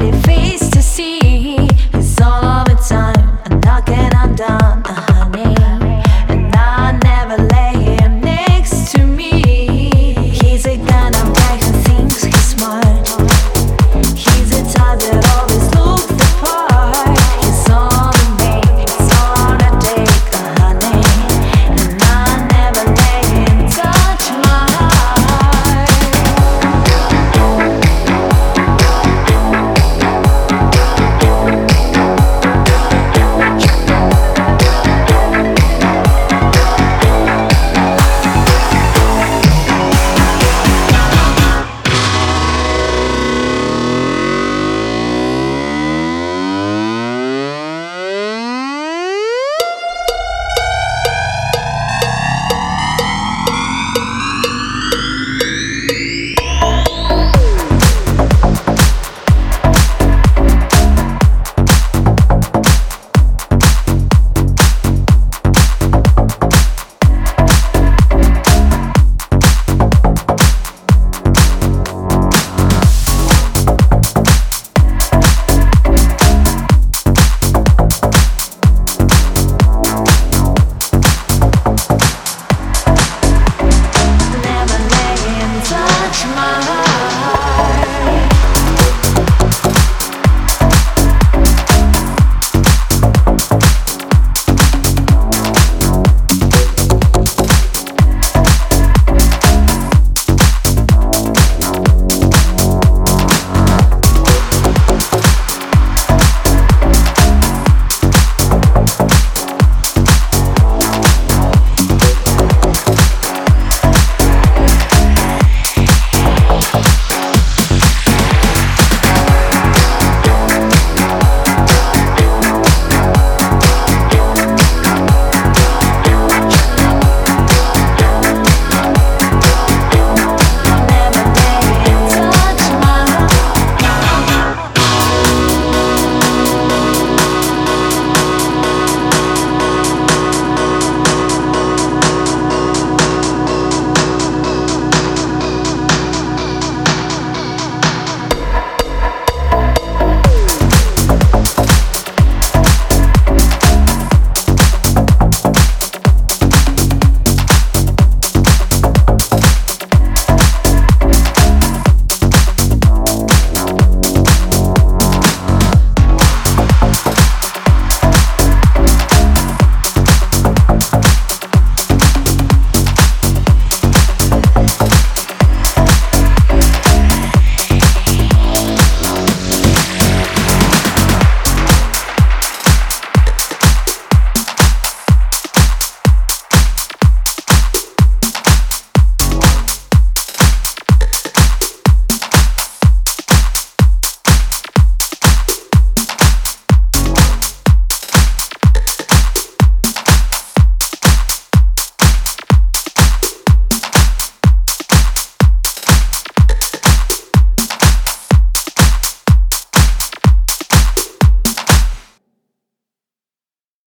let it